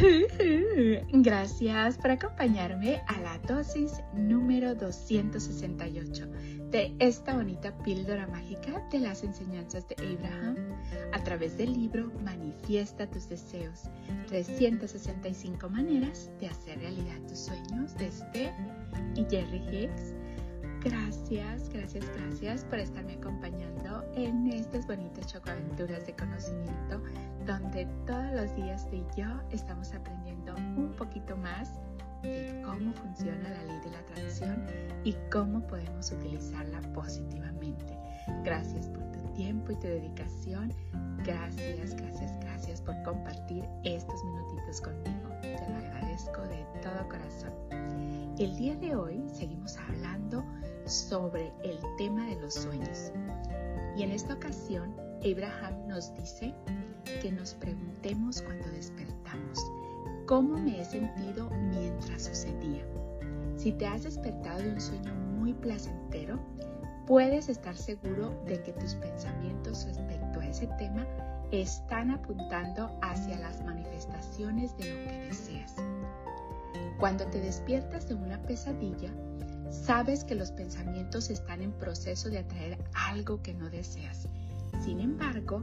Gracias por acompañarme a la dosis número 268 de esta bonita píldora mágica de las enseñanzas de Abraham a través del libro Manifiesta tus deseos, 365 maneras de hacer realidad tus sueños y Jerry Hicks. Gracias, gracias, gracias por estarme acompañando en estas bonitas chocoaventuras de conocimiento donde todos los días de yo estamos aprendiendo un poquito más de cómo funciona la ley de la atracción y cómo podemos utilizarla positivamente. Gracias por tu tiempo y tu dedicación. Gracias, gracias, gracias por compartir estos minutitos conmigo. Te lo agradezco de todo corazón. El día de hoy seguimos hablando sobre el tema de los sueños. Y en esta ocasión, Abraham nos dice que nos preguntemos cuando despertamos, ¿cómo me he sentido mientras sucedía? Si te has despertado de un sueño muy placentero, puedes estar seguro de que tus pensamientos respecto a ese tema están apuntando hacia las manifestaciones de lo que deseas. Cuando te despiertas de una pesadilla, sabes que los pensamientos están en proceso de atraer algo que no deseas. Sin embargo,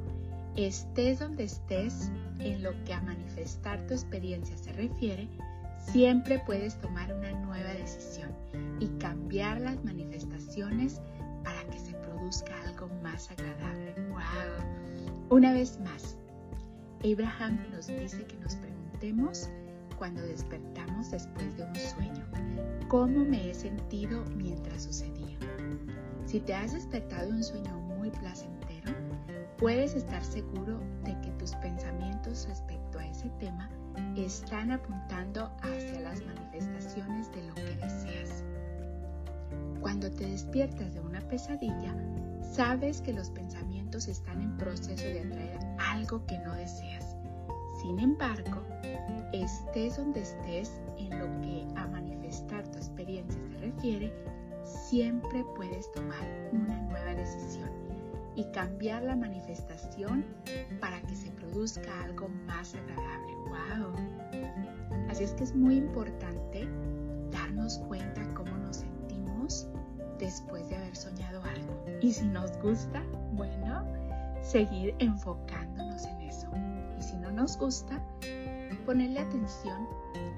estés donde estés en lo que a manifestar tu experiencia se refiere, siempre puedes tomar una nueva decisión y cambiar las manifestaciones para que se produzca algo más agradable. ¡Wow! Una vez más, Abraham nos dice que nos preguntemos cuando despertamos después de un sueño, ¿cómo me he sentido mientras sucedía? Si te has despertado de un sueño muy placentero, puedes estar seguro de que tus pensamientos respecto a ese tema están apuntando hacia las manifestaciones de lo que deseas. Cuando te despiertas de una pesadilla, sabes que los pensamientos están en proceso de atraer algo que no deseas. Sin embargo, estés donde estés en lo que a manifestar tu experiencia se refiere, siempre puedes tomar una nueva decisión y cambiar la manifestación para que se produzca algo más agradable. ¡Wow! Así es que es muy importante darnos cuenta cómo nos sentimos después de haber soñado algo. Y si nos gusta, bueno, seguir enfocándonos en eso. Y si no nos gusta, ponerle atención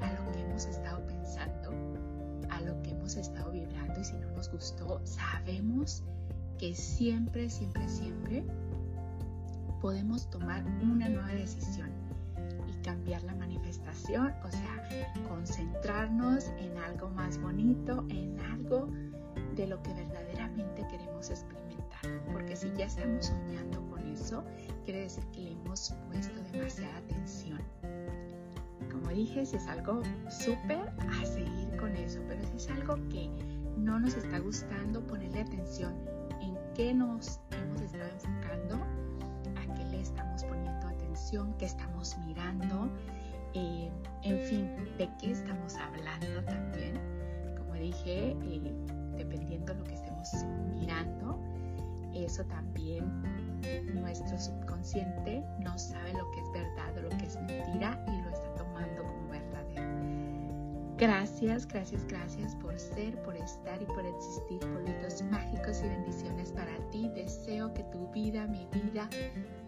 a lo que hemos estado pensando, a lo que hemos estado vibrando. Y si no nos gustó, sabemos que siempre, siempre, siempre podemos tomar una nueva decisión y cambiar la manifestación, o sea, concentrarnos en algo más bonito, en algo de lo que verdaderamente queremos experimentar. Porque si ya estamos soñando con eso, quiere decir que le hemos puesto demasiada atención. Como dije, si es algo súper, a seguir con eso, pero si es algo que no nos está gustando, ponerle atención qué nos hemos estado enfocando, a qué le estamos poniendo atención, qué estamos mirando, eh, en fin, de qué estamos hablando también. Como dije, eh, dependiendo de lo que estemos mirando, eso también nuestro subconsciente no sabe lo que es verdad Gracias, gracias, gracias por ser, por estar y por existir. Polvitos mágicos y bendiciones para ti. Deseo que tu vida, mi vida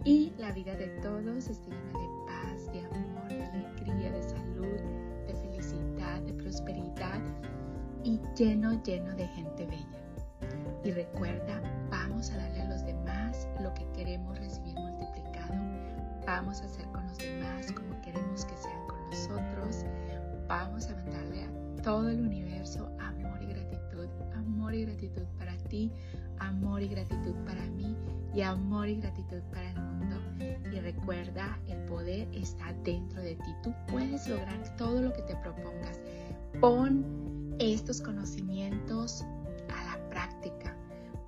y la vida de todos esté llena de paz, de amor, de alegría, de salud, de felicidad, de prosperidad y lleno, lleno de gente bella. Y recuerda, vamos a darle a los demás lo que queremos recibir multiplicado. Vamos a hacer con los demás como queremos que sean con nosotros vamos a todo el universo amor y gratitud, amor y gratitud para ti, amor y gratitud para mí y amor y gratitud para el mundo. Y recuerda, el poder está dentro de ti. Tú puedes lograr todo lo que te propongas. Pon estos conocimientos a la práctica,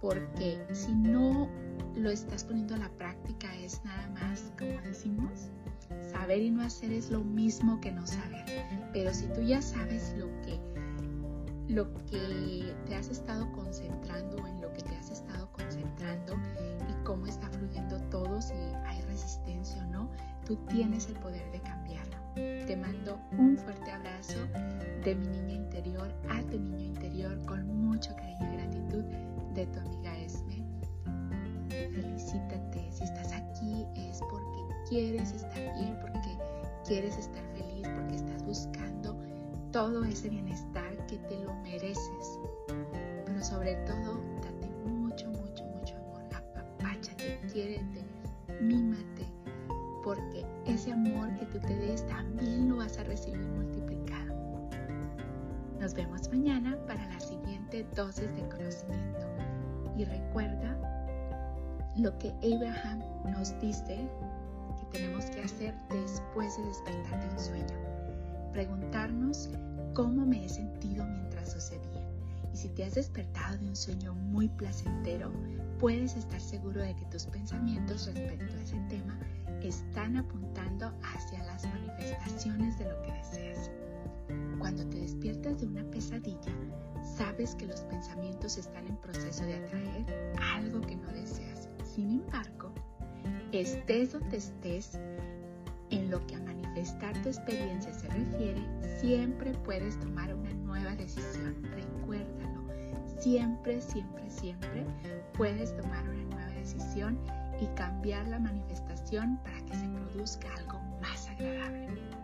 porque si no lo estás poniendo a la práctica es nada más, como decimos, saber y no hacer es lo mismo que no saber. Pero si tú ya sabes lo que, lo que te has estado concentrando, en lo que te has estado concentrando y cómo está fluyendo todo, si hay resistencia o no, tú tienes el poder de cambiarlo. Te mando un fuerte abrazo de mi niña interior a tu niño interior con mucho cariño y gratitud de tu amiga Esme. Felicítate, si estás aquí es porque quieres estar bien, porque quieres estar estás buscando todo ese bienestar que te lo mereces. Pero sobre todo, date mucho, mucho, mucho amor. Apapáchate, quiérete, mímate, porque ese amor que tú te des también lo vas a recibir multiplicado. Nos vemos mañana para la siguiente dosis de conocimiento. Y recuerda lo que Abraham nos dice que tenemos que hacer después de despertar de un sueño. Preguntarnos cómo me he sentido mientras sucedía. Y si te has despertado de un sueño muy placentero, puedes estar seguro de que tus pensamientos respecto a ese tema están apuntando hacia las manifestaciones de lo que deseas. Cuando te despiertas de una pesadilla, sabes que los pensamientos están en proceso de atraer algo que no deseas. Sin embargo, estés donde estés, en lo que a manifestar tu experiencia se refiere, siempre puedes tomar una nueva decisión. Recuérdalo, siempre, siempre, siempre puedes tomar una nueva decisión y cambiar la manifestación para que se produzca algo más agradable.